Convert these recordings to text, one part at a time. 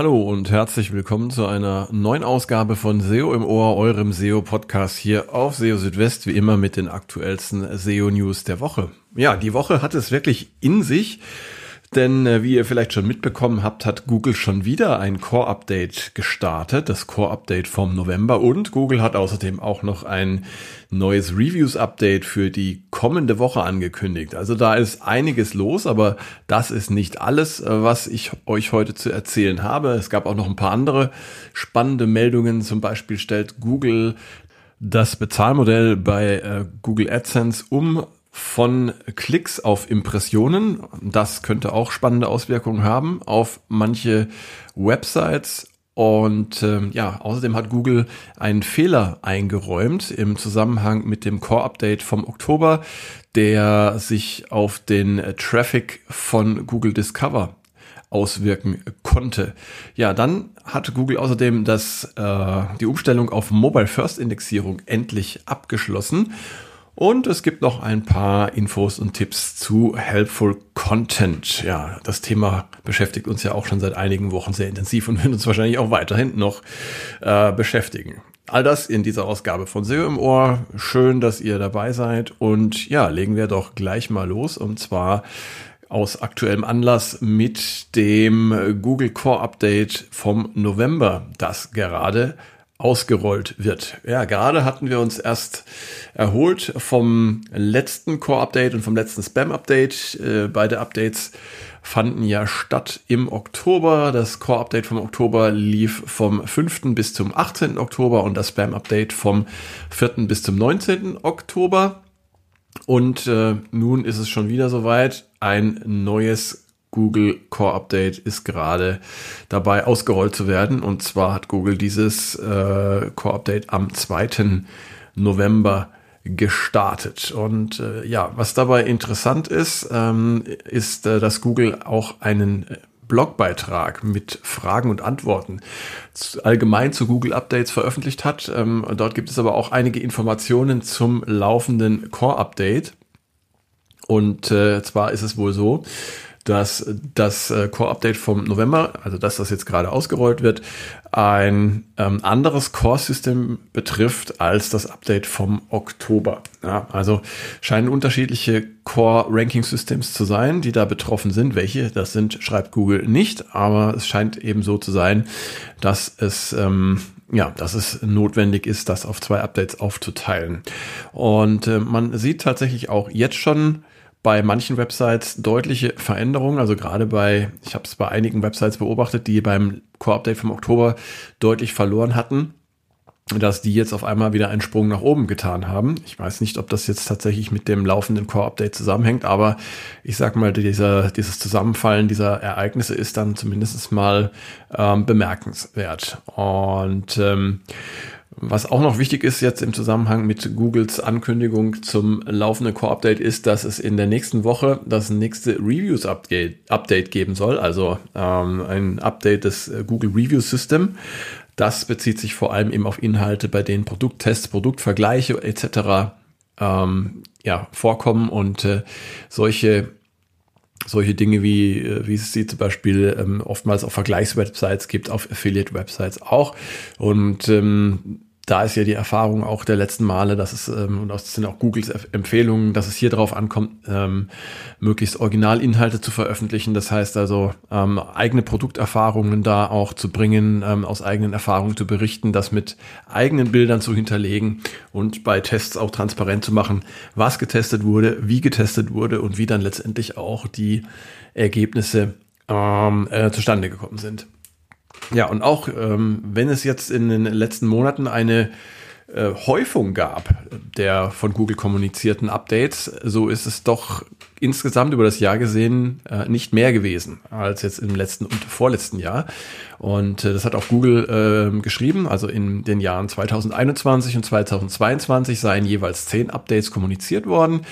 Hallo und herzlich willkommen zu einer neuen Ausgabe von SEO im Ohr, eurem SEO-Podcast hier auf SEO Südwest, wie immer mit den aktuellsten SEO-News der Woche. Ja, die Woche hat es wirklich in sich. Denn äh, wie ihr vielleicht schon mitbekommen habt, hat Google schon wieder ein Core-Update gestartet, das Core-Update vom November. Und Google hat außerdem auch noch ein neues Reviews-Update für die kommende Woche angekündigt. Also da ist einiges los, aber das ist nicht alles, äh, was ich euch heute zu erzählen habe. Es gab auch noch ein paar andere spannende Meldungen. Zum Beispiel stellt Google das Bezahlmodell bei äh, Google AdSense um von Klicks auf Impressionen. Das könnte auch spannende Auswirkungen haben auf manche Websites. Und äh, ja, außerdem hat Google einen Fehler eingeräumt im Zusammenhang mit dem Core-Update vom Oktober, der sich auf den Traffic von Google Discover auswirken konnte. Ja, dann hat Google außerdem das, äh, die Umstellung auf Mobile First Indexierung endlich abgeschlossen und es gibt noch ein paar Infos und Tipps zu Helpful Content. Ja, das Thema beschäftigt uns ja auch schon seit einigen Wochen sehr intensiv und wird uns wahrscheinlich auch weiterhin noch äh, beschäftigen. All das in dieser Ausgabe von SEO im Ohr. Schön, dass ihr dabei seid. Und ja, legen wir doch gleich mal los. Und zwar aus aktuellem Anlass mit dem Google Core Update vom November, das gerade ausgerollt wird. Ja, gerade hatten wir uns erst erholt vom letzten Core-Update und vom letzten Spam-Update. Äh, beide Updates fanden ja statt im Oktober. Das Core-Update vom Oktober lief vom 5. bis zum 18. Oktober und das Spam-Update vom 4. bis zum 19. Oktober. Und äh, nun ist es schon wieder soweit. Ein neues Google Core Update ist gerade dabei ausgerollt zu werden. Und zwar hat Google dieses äh, Core Update am 2. November gestartet. Und äh, ja, was dabei interessant ist, ähm, ist, äh, dass Google auch einen Blogbeitrag mit Fragen und Antworten allgemein zu Google Updates veröffentlicht hat. Ähm, dort gibt es aber auch einige Informationen zum laufenden Core Update. Und äh, zwar ist es wohl so, dass das äh, Core-Update vom November, also dass das jetzt gerade ausgerollt wird, ein ähm, anderes Core-System betrifft als das Update vom Oktober. Ja, also scheinen unterschiedliche Core-Ranking-Systems zu sein, die da betroffen sind. Welche das sind, schreibt Google nicht, aber es scheint eben so zu sein, dass es ähm, ja, dass es notwendig ist, das auf zwei Updates aufzuteilen. Und äh, man sieht tatsächlich auch jetzt schon bei manchen Websites deutliche Veränderungen. Also gerade bei, ich habe es bei einigen Websites beobachtet, die beim Core-Update vom Oktober deutlich verloren hatten, dass die jetzt auf einmal wieder einen Sprung nach oben getan haben. Ich weiß nicht, ob das jetzt tatsächlich mit dem laufenden Core-Update zusammenhängt, aber ich sag mal, dieser, dieses Zusammenfallen dieser Ereignisse ist dann zumindest mal ähm, bemerkenswert. Und ähm, was auch noch wichtig ist jetzt im Zusammenhang mit Googles Ankündigung zum laufenden Core-Update ist, dass es in der nächsten Woche das nächste Reviews-Update geben soll, also ähm, ein Update des äh, Google Review System. Das bezieht sich vor allem eben auf Inhalte, bei denen Produkttests, Produktvergleiche etc. Ähm, ja, vorkommen und äh, solche solche Dinge wie, äh, wie es sie zum Beispiel ähm, oftmals auf Vergleichswebsites gibt, auf Affiliate-Websites auch. Und ähm, da ist ja die Erfahrung auch der letzten Male, dass es, ähm, und das sind auch Googles Empfehlungen, dass es hier darauf ankommt, ähm, möglichst Originalinhalte zu veröffentlichen. Das heißt also, ähm, eigene Produkterfahrungen da auch zu bringen, ähm, aus eigenen Erfahrungen zu berichten, das mit eigenen Bildern zu hinterlegen und bei Tests auch transparent zu machen, was getestet wurde, wie getestet wurde und wie dann letztendlich auch die Ergebnisse ähm, äh, zustande gekommen sind. Ja, und auch ähm, wenn es jetzt in den letzten Monaten eine äh, Häufung gab der von Google kommunizierten Updates, so ist es doch insgesamt über das Jahr gesehen äh, nicht mehr gewesen als jetzt im letzten und vorletzten Jahr. Und äh, das hat auch Google äh, geschrieben. Also in den Jahren 2021 und 2022 seien jeweils zehn Updates kommuniziert worden.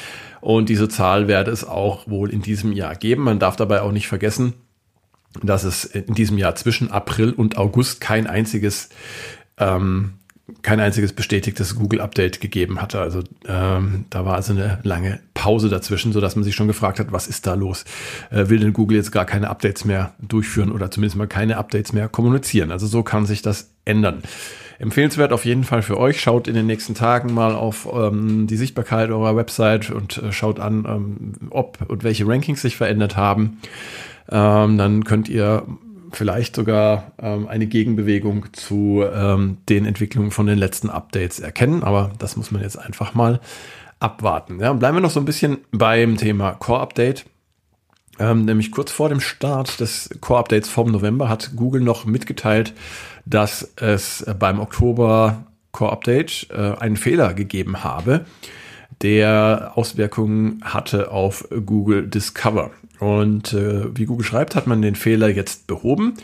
Und diese Zahl werde es auch wohl in diesem Jahr geben. Man darf dabei auch nicht vergessen, dass es in diesem Jahr zwischen April und August kein einziges ähm, kein einziges bestätigtes Google-Update gegeben hatte. Also ähm, da war also eine lange Pause dazwischen, sodass man sich schon gefragt hat, was ist da los? Äh, will denn Google jetzt gar keine Updates mehr durchführen oder zumindest mal keine Updates mehr kommunizieren? Also so kann sich das ändern. Empfehlenswert auf jeden Fall für euch. Schaut in den nächsten Tagen mal auf ähm, die Sichtbarkeit eurer Website und äh, schaut an, ähm, ob und welche Rankings sich verändert haben. Ähm, dann könnt ihr vielleicht sogar ähm, eine Gegenbewegung zu ähm, den Entwicklungen von den letzten Updates erkennen. Aber das muss man jetzt einfach mal abwarten. Ja, bleiben wir noch so ein bisschen beim Thema Core Update. Ähm, nämlich kurz vor dem Start des Core Updates vom November hat Google noch mitgeteilt, dass es beim Oktober Core Update äh, einen Fehler gegeben habe, der Auswirkungen hatte auf Google Discover. Und äh, wie Google schreibt, hat man den Fehler jetzt behoben.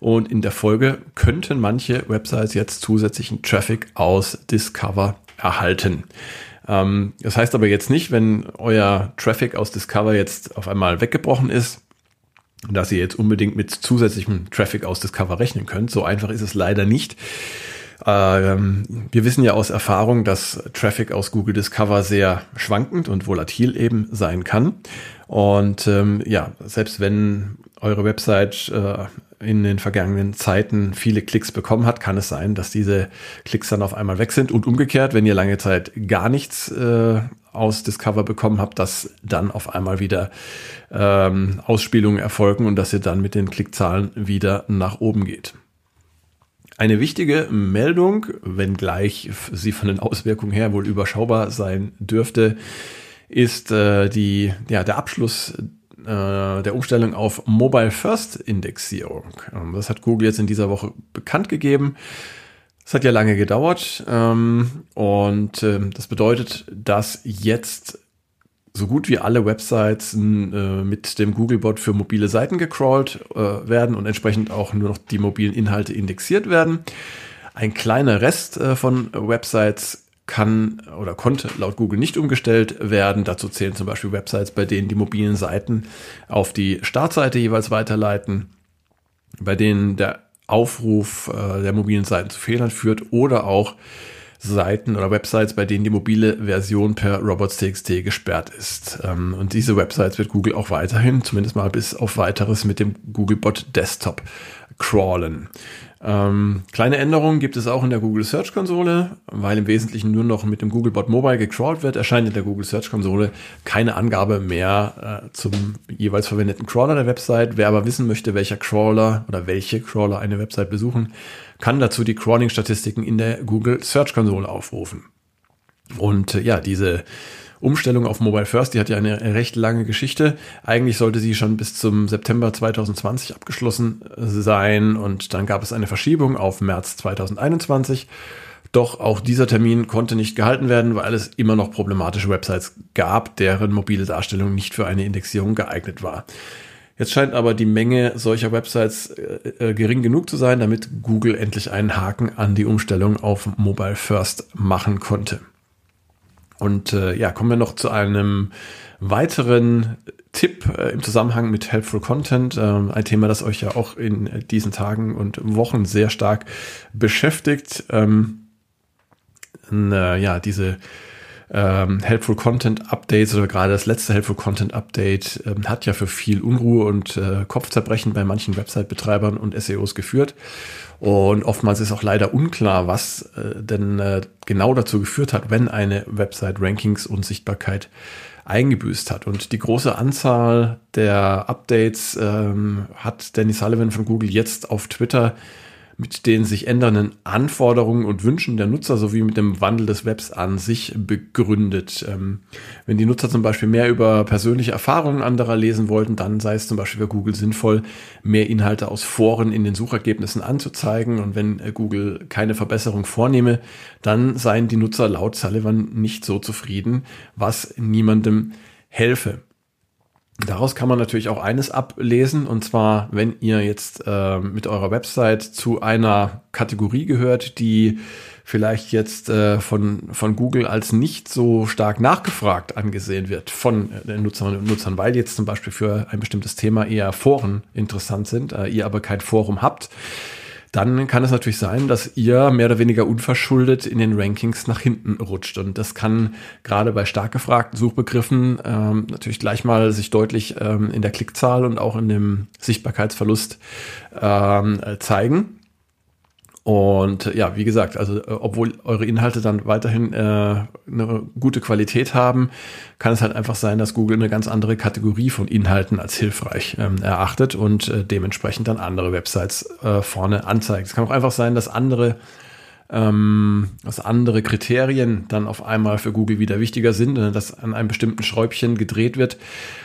Und in der Folge könnten manche Websites jetzt zusätzlichen Traffic aus Discover erhalten. Ähm, das heißt aber jetzt nicht, wenn euer Traffic aus Discover jetzt auf einmal weggebrochen ist, dass ihr jetzt unbedingt mit zusätzlichem Traffic aus Discover rechnen könnt. So einfach ist es leider nicht. Ähm, wir wissen ja aus Erfahrung, dass Traffic aus Google Discover sehr schwankend und volatil eben sein kann. Und ähm, ja, selbst wenn eure Website äh, in den vergangenen Zeiten viele Klicks bekommen hat, kann es sein, dass diese Klicks dann auf einmal weg sind und umgekehrt, wenn ihr lange Zeit gar nichts äh, aus Discover bekommen habt, dass dann auf einmal wieder ähm, Ausspielungen erfolgen und dass ihr dann mit den Klickzahlen wieder nach oben geht. Eine wichtige Meldung, wenngleich sie von den Auswirkungen her wohl überschaubar sein dürfte, ist äh, die, ja, der Abschluss äh, der Umstellung auf Mobile First Indexierung. Ähm, das hat Google jetzt in dieser Woche bekannt gegeben. Es hat ja lange gedauert ähm, und äh, das bedeutet, dass jetzt so gut wie alle Websites äh, mit dem Googlebot für mobile Seiten gecrawlt äh, werden und entsprechend auch nur noch die mobilen Inhalte indexiert werden. Ein kleiner Rest äh, von Websites kann oder konnte laut Google nicht umgestellt werden. Dazu zählen zum Beispiel Websites, bei denen die mobilen Seiten auf die Startseite jeweils weiterleiten, bei denen der Aufruf äh, der mobilen Seiten zu Fehlern führt oder auch Seiten oder Websites, bei denen die mobile Version per robots.txt gesperrt ist. Ähm, und diese Websites wird Google auch weiterhin, zumindest mal bis auf weiteres mit dem Googlebot Desktop crawlen. Ähm, kleine Änderungen gibt es auch in der Google Search Konsole, weil im Wesentlichen nur noch mit dem Googlebot Mobile gecrawlt wird, erscheint in der Google Search Konsole keine Angabe mehr äh, zum jeweils verwendeten Crawler der Website. Wer aber wissen möchte, welcher Crawler oder welche Crawler eine Website besuchen, kann dazu die Crawling-Statistiken in der Google Search Konsole aufrufen. Und äh, ja, diese Umstellung auf Mobile First, die hat ja eine recht lange Geschichte. Eigentlich sollte sie schon bis zum September 2020 abgeschlossen sein und dann gab es eine Verschiebung auf März 2021. Doch auch dieser Termin konnte nicht gehalten werden, weil es immer noch problematische Websites gab, deren mobile Darstellung nicht für eine Indexierung geeignet war. Jetzt scheint aber die Menge solcher Websites äh, äh gering genug zu sein, damit Google endlich einen Haken an die Umstellung auf Mobile First machen konnte. Und äh, ja, kommen wir noch zu einem weiteren Tipp äh, im Zusammenhang mit Helpful Content. Äh, ein Thema, das euch ja auch in diesen Tagen und Wochen sehr stark beschäftigt. Ähm, äh, ja, diese ähm, Helpful Content Updates oder gerade das letzte Helpful Content Update ähm, hat ja für viel Unruhe und äh, Kopfzerbrechen bei manchen Website-Betreibern und SEOs geführt. Und oftmals ist auch leider unklar, was äh, denn äh, genau dazu geführt hat, wenn eine Website Rankings und Sichtbarkeit eingebüßt hat. Und die große Anzahl der Updates ähm, hat Danny Sullivan von Google jetzt auf Twitter mit den sich ändernden Anforderungen und Wünschen der Nutzer sowie mit dem Wandel des Webs an sich begründet. Ähm, wenn die Nutzer zum Beispiel mehr über persönliche Erfahrungen anderer lesen wollten, dann sei es zum Beispiel für Google sinnvoll, mehr Inhalte aus Foren in den Suchergebnissen anzuzeigen. Und wenn äh, Google keine Verbesserung vornehme, dann seien die Nutzer laut Sullivan nicht so zufrieden, was niemandem helfe. Daraus kann man natürlich auch eines ablesen, und zwar, wenn ihr jetzt äh, mit eurer Website zu einer Kategorie gehört, die vielleicht jetzt äh, von, von Google als nicht so stark nachgefragt angesehen wird von den Nutzerinnen und Nutzern, weil jetzt zum Beispiel für ein bestimmtes Thema eher Foren interessant sind, äh, ihr aber kein Forum habt, dann kann es natürlich sein, dass ihr mehr oder weniger unverschuldet in den Rankings nach hinten rutscht. Und das kann gerade bei stark gefragten Suchbegriffen ähm, natürlich gleich mal sich deutlich ähm, in der Klickzahl und auch in dem Sichtbarkeitsverlust ähm, zeigen. Und ja, wie gesagt, also äh, obwohl eure Inhalte dann weiterhin äh, eine gute Qualität haben, kann es halt einfach sein, dass Google eine ganz andere Kategorie von Inhalten als hilfreich ähm, erachtet und äh, dementsprechend dann andere Websites äh, vorne anzeigt. Es kann auch einfach sein, dass andere ähm, dass andere Kriterien dann auf einmal für Google wieder wichtiger sind, äh, dass an einem bestimmten Schräubchen gedreht wird.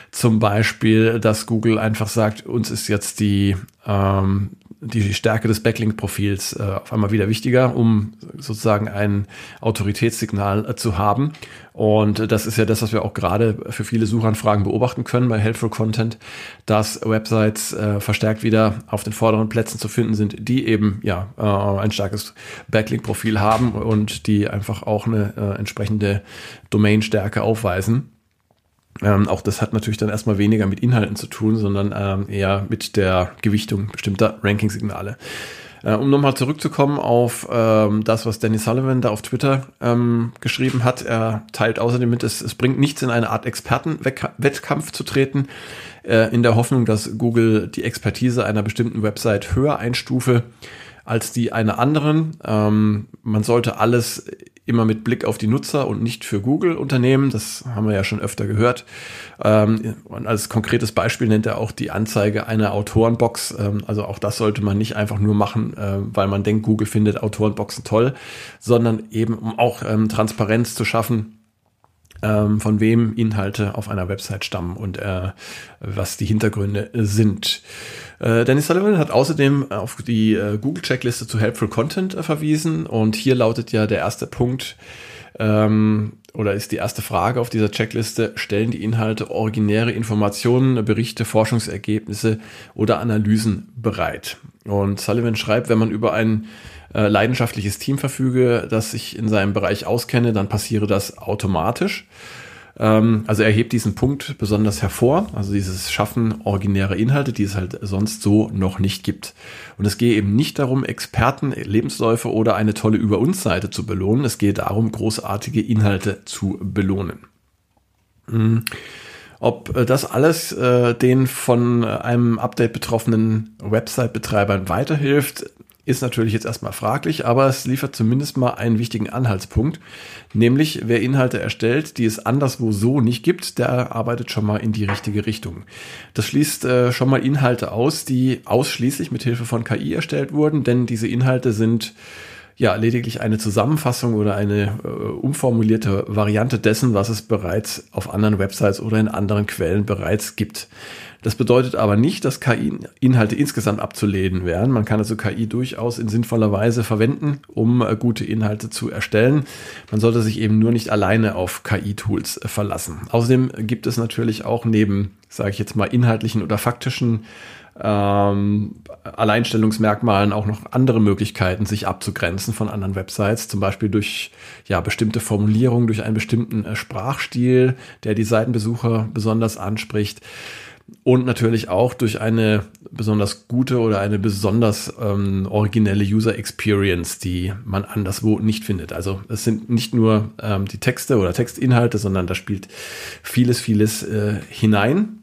Zum Beispiel, dass Google einfach sagt, uns ist jetzt die ähm, die Stärke des Backlink-Profils äh, auf einmal wieder wichtiger, um sozusagen ein Autoritätssignal äh, zu haben. Und äh, das ist ja das, was wir auch gerade für viele Suchanfragen beobachten können bei Helpful Content, dass Websites äh, verstärkt wieder auf den vorderen Plätzen zu finden sind, die eben ja äh, ein starkes Backlink-Profil haben und die einfach auch eine äh, entsprechende Domainstärke aufweisen. Ähm, auch das hat natürlich dann erstmal weniger mit Inhalten zu tun, sondern ähm, eher mit der Gewichtung bestimmter Ranking-Signale. Äh, um nochmal zurückzukommen auf ähm, das, was Danny Sullivan da auf Twitter ähm, geschrieben hat. Er teilt außerdem mit, es, es bringt nichts in eine Art Expertenwettkampf zu treten, äh, in der Hoffnung, dass Google die Expertise einer bestimmten Website höher einstufe als die einer anderen. Ähm, man sollte alles immer mit Blick auf die Nutzer und nicht für Google unternehmen. Das haben wir ja schon öfter gehört. Ähm, und als konkretes Beispiel nennt er auch die Anzeige einer Autorenbox. Ähm, also auch das sollte man nicht einfach nur machen, äh, weil man denkt, Google findet Autorenboxen toll, sondern eben um auch ähm, Transparenz zu schaffen ähm, von wem Inhalte auf einer Website stammen und äh, was die Hintergründe sind. Äh, Dennis Sullivan hat außerdem auf die äh, Google-Checkliste zu Helpful Content äh, verwiesen und hier lautet ja der erste Punkt, ähm, oder ist die erste Frage auf dieser Checkliste, stellen die Inhalte originäre Informationen, Berichte, Forschungsergebnisse oder Analysen bereit? Und Sullivan schreibt, wenn man über ein äh, leidenschaftliches Team verfüge, das sich in seinem Bereich auskenne, dann passiere das automatisch. Ähm, also er hebt diesen Punkt besonders hervor, also dieses Schaffen originärer Inhalte, die es halt sonst so noch nicht gibt. Und es gehe eben nicht darum, Experten, Lebensläufe oder eine tolle Über uns Seite zu belohnen. Es gehe darum, großartige Inhalte zu belohnen. Mhm. Ob äh, das alles äh, den von einem Update betroffenen Website-Betreibern weiterhilft, ist natürlich jetzt erstmal fraglich, aber es liefert zumindest mal einen wichtigen Anhaltspunkt, nämlich wer Inhalte erstellt, die es anderswo so nicht gibt, der arbeitet schon mal in die richtige Richtung. Das schließt äh, schon mal Inhalte aus, die ausschließlich mit Hilfe von KI erstellt wurden, denn diese Inhalte sind ja lediglich eine Zusammenfassung oder eine äh, umformulierte Variante dessen, was es bereits auf anderen Websites oder in anderen Quellen bereits gibt. Das bedeutet aber nicht, dass KI-Inhalte insgesamt abzulehnen wären. Man kann also KI durchaus in sinnvoller Weise verwenden, um äh, gute Inhalte zu erstellen. Man sollte sich eben nur nicht alleine auf KI-Tools äh, verlassen. Außerdem gibt es natürlich auch neben, sage ich jetzt mal, inhaltlichen oder faktischen ähm, Alleinstellungsmerkmalen auch noch andere Möglichkeiten, sich abzugrenzen von anderen Websites, zum Beispiel durch ja bestimmte Formulierungen, durch einen bestimmten äh, Sprachstil, der die Seitenbesucher besonders anspricht und natürlich auch durch eine besonders gute oder eine besonders ähm, originelle User Experience, die man anderswo nicht findet. Also es sind nicht nur ähm, die Texte oder Textinhalte, sondern da spielt vieles, vieles äh, hinein.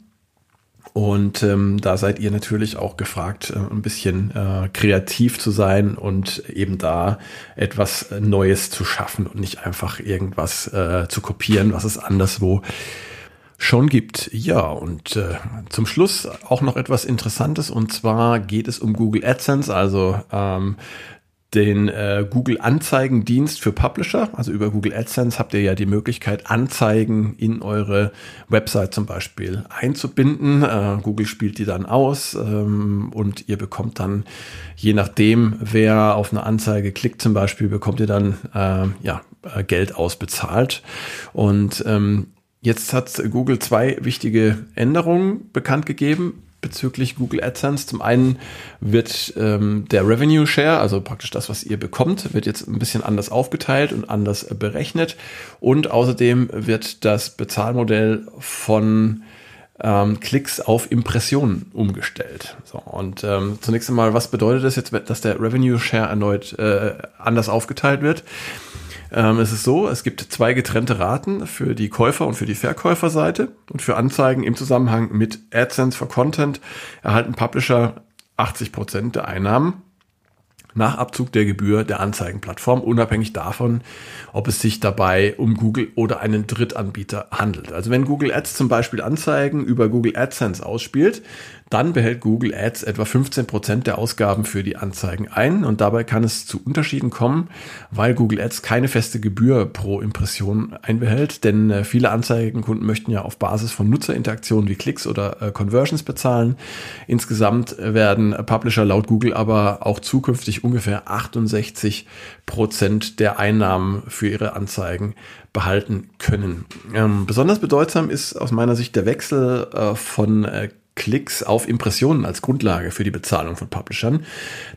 Und ähm, da seid ihr natürlich auch gefragt, äh, ein bisschen äh, kreativ zu sein und eben da etwas Neues zu schaffen und nicht einfach irgendwas äh, zu kopieren, was es anderswo schon gibt. Ja, und äh, zum Schluss auch noch etwas Interessantes und zwar geht es um Google AdSense, also ähm, den äh, Google Anzeigendienst für Publisher. Also über Google AdSense habt ihr ja die Möglichkeit, Anzeigen in eure Website zum Beispiel einzubinden. Äh, Google spielt die dann aus ähm, und ihr bekommt dann, je nachdem, wer auf eine Anzeige klickt zum Beispiel, bekommt ihr dann äh, ja, äh, Geld ausbezahlt. Und ähm, Jetzt hat Google zwei wichtige Änderungen bekannt gegeben bezüglich Google AdSense. Zum einen wird ähm, der Revenue Share, also praktisch das, was ihr bekommt, wird jetzt ein bisschen anders aufgeteilt und anders berechnet. Und außerdem wird das Bezahlmodell von ähm, Klicks auf Impressionen umgestellt. So, und ähm, zunächst einmal, was bedeutet das jetzt, dass der Revenue Share erneut äh, anders aufgeteilt wird? Ähm, es ist so, es gibt zwei getrennte Raten für die Käufer- und für die Verkäuferseite und für Anzeigen im Zusammenhang mit AdSense for Content erhalten Publisher 80 Prozent der Einnahmen nach Abzug der Gebühr der Anzeigenplattform, unabhängig davon, ob es sich dabei um Google oder einen Drittanbieter handelt. Also wenn Google Ads zum Beispiel Anzeigen über Google AdSense ausspielt, dann behält Google Ads etwa 15 Prozent der Ausgaben für die Anzeigen ein und dabei kann es zu Unterschieden kommen, weil Google Ads keine feste Gebühr pro Impression einbehält, denn äh, viele Anzeigenkunden möchten ja auf Basis von Nutzerinteraktionen wie Klicks oder äh, Conversions bezahlen. Insgesamt werden Publisher laut Google aber auch zukünftig ungefähr 68 Prozent der Einnahmen für ihre Anzeigen behalten können. Ähm, besonders bedeutsam ist aus meiner Sicht der Wechsel äh, von äh, Klicks auf Impressionen als Grundlage für die Bezahlung von Publishern.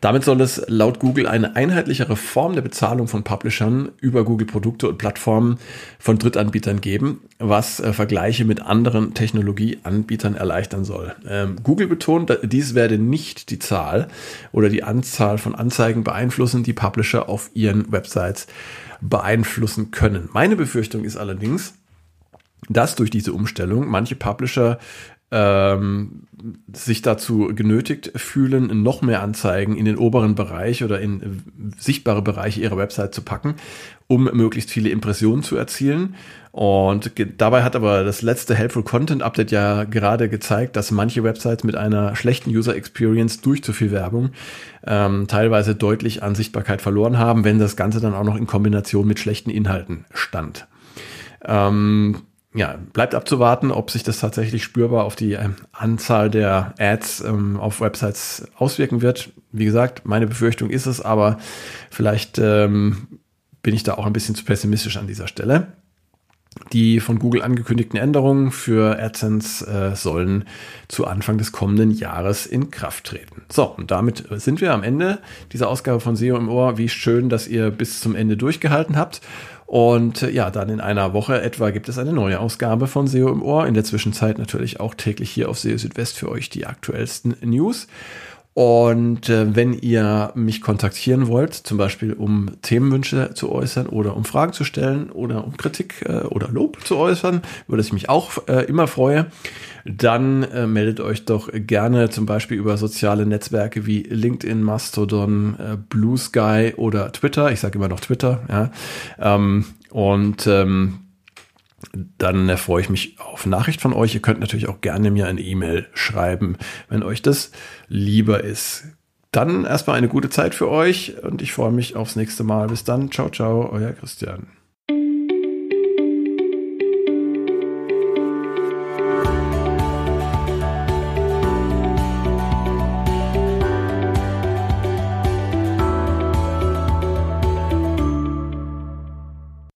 Damit soll es laut Google eine einheitlichere Form der Bezahlung von Publishern über Google Produkte und Plattformen von Drittanbietern geben, was äh, Vergleiche mit anderen Technologieanbietern erleichtern soll. Ähm, Google betont, dies werde nicht die Zahl oder die Anzahl von Anzeigen beeinflussen, die Publisher auf ihren Websites beeinflussen können. Meine Befürchtung ist allerdings, dass durch diese Umstellung manche Publisher ähm, sich dazu genötigt fühlen, noch mehr Anzeigen in den oberen Bereich oder in sichtbare Bereiche ihrer Website zu packen, um möglichst viele Impressionen zu erzielen. Und dabei hat aber das letzte Helpful Content Update ja gerade gezeigt, dass manche Websites mit einer schlechten User Experience durch zu viel Werbung ähm, teilweise deutlich an Sichtbarkeit verloren haben, wenn das Ganze dann auch noch in Kombination mit schlechten Inhalten stand. Ähm, ja, bleibt abzuwarten, ob sich das tatsächlich spürbar auf die ähm, Anzahl der Ads ähm, auf Websites auswirken wird. Wie gesagt, meine Befürchtung ist es, aber vielleicht ähm, bin ich da auch ein bisschen zu pessimistisch an dieser Stelle. Die von Google angekündigten Änderungen für AdSense äh, sollen zu Anfang des kommenden Jahres in Kraft treten. So, und damit sind wir am Ende dieser Ausgabe von SEO im Ohr. Wie schön, dass ihr bis zum Ende durchgehalten habt. Und äh, ja, dann in einer Woche etwa gibt es eine neue Ausgabe von SEO im Ohr. In der Zwischenzeit natürlich auch täglich hier auf SEO Südwest für euch die aktuellsten News. Und äh, wenn ihr mich kontaktieren wollt, zum Beispiel um Themenwünsche zu äußern oder um Fragen zu stellen oder um Kritik äh, oder Lob zu äußern, über das ich mich auch äh, immer freue, dann äh, meldet euch doch gerne zum Beispiel über soziale Netzwerke wie LinkedIn, Mastodon, äh, Blue Sky oder Twitter. Ich sage immer noch Twitter, ja. Ähm, und ähm, dann freue ich mich auf Nachricht von euch. Ihr könnt natürlich auch gerne mir eine E-Mail schreiben, wenn euch das lieber ist. Dann erstmal eine gute Zeit für euch und ich freue mich aufs nächste Mal. Bis dann. Ciao, ciao, euer Christian.